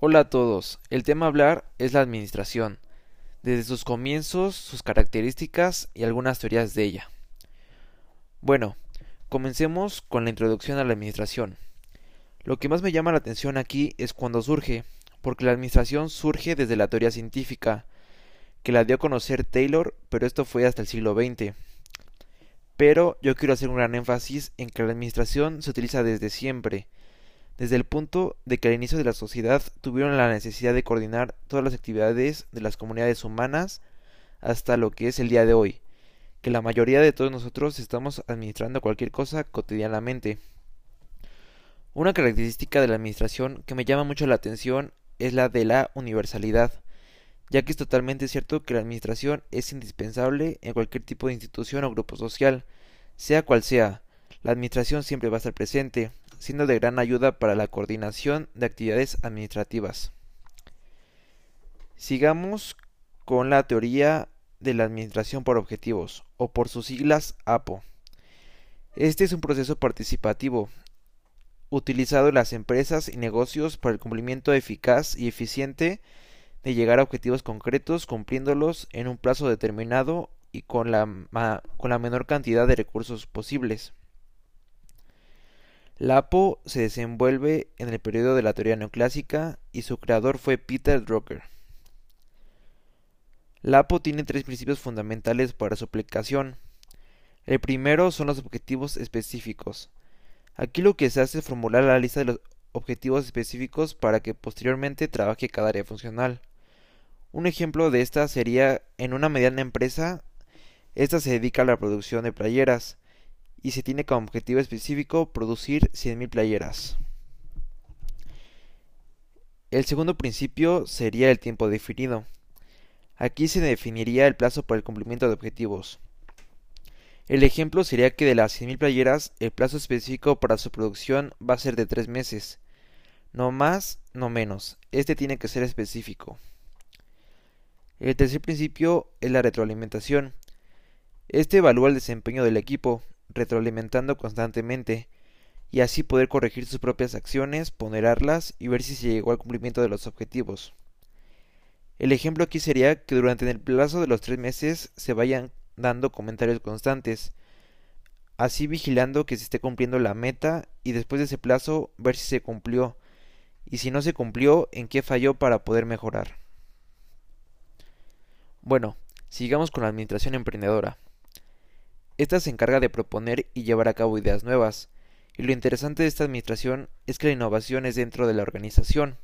Hola a todos, el tema a hablar es la administración, desde sus comienzos, sus características y algunas teorías de ella. Bueno, comencemos con la introducción a la administración. Lo que más me llama la atención aquí es cuando surge, porque la administración surge desde la teoría científica, que la dio a conocer Taylor, pero esto fue hasta el siglo XX. Pero yo quiero hacer un gran énfasis en que la administración se utiliza desde siempre, desde el punto de que al inicio de la sociedad tuvieron la necesidad de coordinar todas las actividades de las comunidades humanas hasta lo que es el día de hoy, que la mayoría de todos nosotros estamos administrando cualquier cosa cotidianamente. Una característica de la administración que me llama mucho la atención es la de la universalidad, ya que es totalmente cierto que la administración es indispensable en cualquier tipo de institución o grupo social, sea cual sea. La administración siempre va a estar presente, siendo de gran ayuda para la coordinación de actividades administrativas. Sigamos con la teoría de la administración por objetivos, o por sus siglas APO. Este es un proceso participativo, utilizado en las empresas y negocios para el cumplimiento eficaz y eficiente de llegar a objetivos concretos cumpliéndolos en un plazo determinado y con la, con la menor cantidad de recursos posibles. La APO se desenvuelve en el periodo de la teoría neoclásica y su creador fue Peter Drucker. La APO tiene tres principios fundamentales para su aplicación. El primero son los objetivos específicos. Aquí lo que se hace es formular la lista de los objetivos específicos para que posteriormente trabaje cada área funcional. Un ejemplo de esta sería en una mediana empresa, esta se dedica a la producción de playeras y se tiene como objetivo específico producir 100.000 playeras. El segundo principio sería el tiempo definido. Aquí se definiría el plazo para el cumplimiento de objetivos. El ejemplo sería que de las 100.000 playeras, el plazo específico para su producción va a ser de 3 meses. No más, no menos. Este tiene que ser específico. El tercer principio es la retroalimentación. Este evalúa el desempeño del equipo, retroalimentando constantemente, y así poder corregir sus propias acciones, ponderarlas y ver si se llegó al cumplimiento de los objetivos. El ejemplo aquí sería que durante el plazo de los tres meses se vayan dando comentarios constantes, así vigilando que se esté cumpliendo la meta y después de ese plazo ver si se cumplió y si no se cumplió en qué falló para poder mejorar. Bueno, sigamos con la administración emprendedora. Esta se encarga de proponer y llevar a cabo ideas nuevas, y lo interesante de esta administración es que la innovación es dentro de la organización.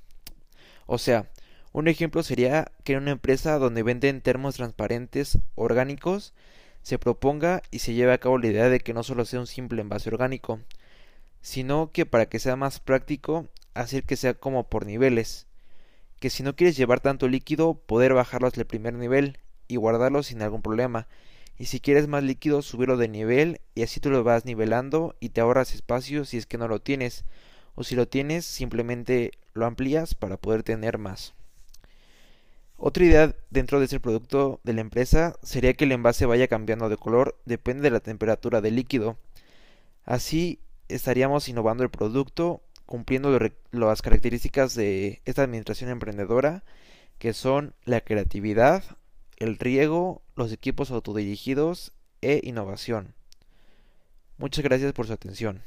O sea, un ejemplo sería que en una empresa donde venden termos transparentes orgánicos se proponga y se lleve a cabo la idea de que no solo sea un simple envase orgánico, sino que para que sea más práctico, hacer que sea como por niveles, que si no quieres llevar tanto líquido, poder bajarlos al primer nivel y guardarlo sin algún problema, y si quieres más líquido subirlo de nivel y así tú lo vas nivelando y te ahorras espacio si es que no lo tienes o si lo tienes simplemente lo amplías para poder tener más. Otra idea dentro de ese producto de la empresa sería que el envase vaya cambiando de color depende de la temperatura del líquido. Así estaríamos innovando el producto cumpliendo las características de esta administración emprendedora que son la creatividad, el riego, los equipos autodirigidos e innovación. Muchas gracias por su atención.